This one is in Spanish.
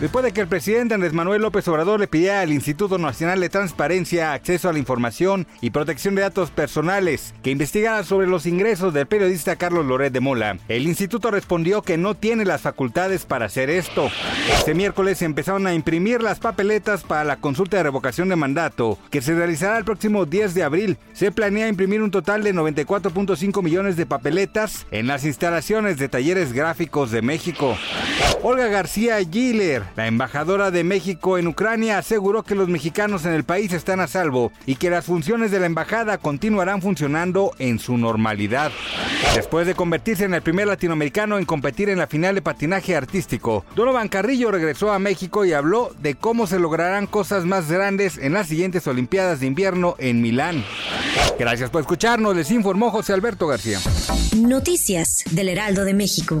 Después de que el presidente Andrés Manuel López Obrador le pidiera al Instituto Nacional de Transparencia, Acceso a la Información y Protección de Datos Personales que investigara sobre los ingresos del periodista Carlos Loret de Mola, el instituto respondió que no tiene las facultades para hacer esto. Este miércoles empezaron a imprimir las papeletas para la consulta de revocación de mandato, que se realizará el próximo 10 de abril. Se planea imprimir un total de 94.5 millones de papeletas en las instalaciones de talleres gráficos de México. Olga García Giller, la embajadora de México en Ucrania, aseguró que los mexicanos en el país están a salvo y que las funciones de la embajada continuarán funcionando en su normalidad. Después de convertirse en el primer latinoamericano en competir en la final de patinaje artístico, Donovan Carrillo regresó a México y habló de cómo se lograrán cosas más grandes en las siguientes Olimpiadas de Invierno en Milán. Gracias por escucharnos, les informó José Alberto García. Noticias del Heraldo de México.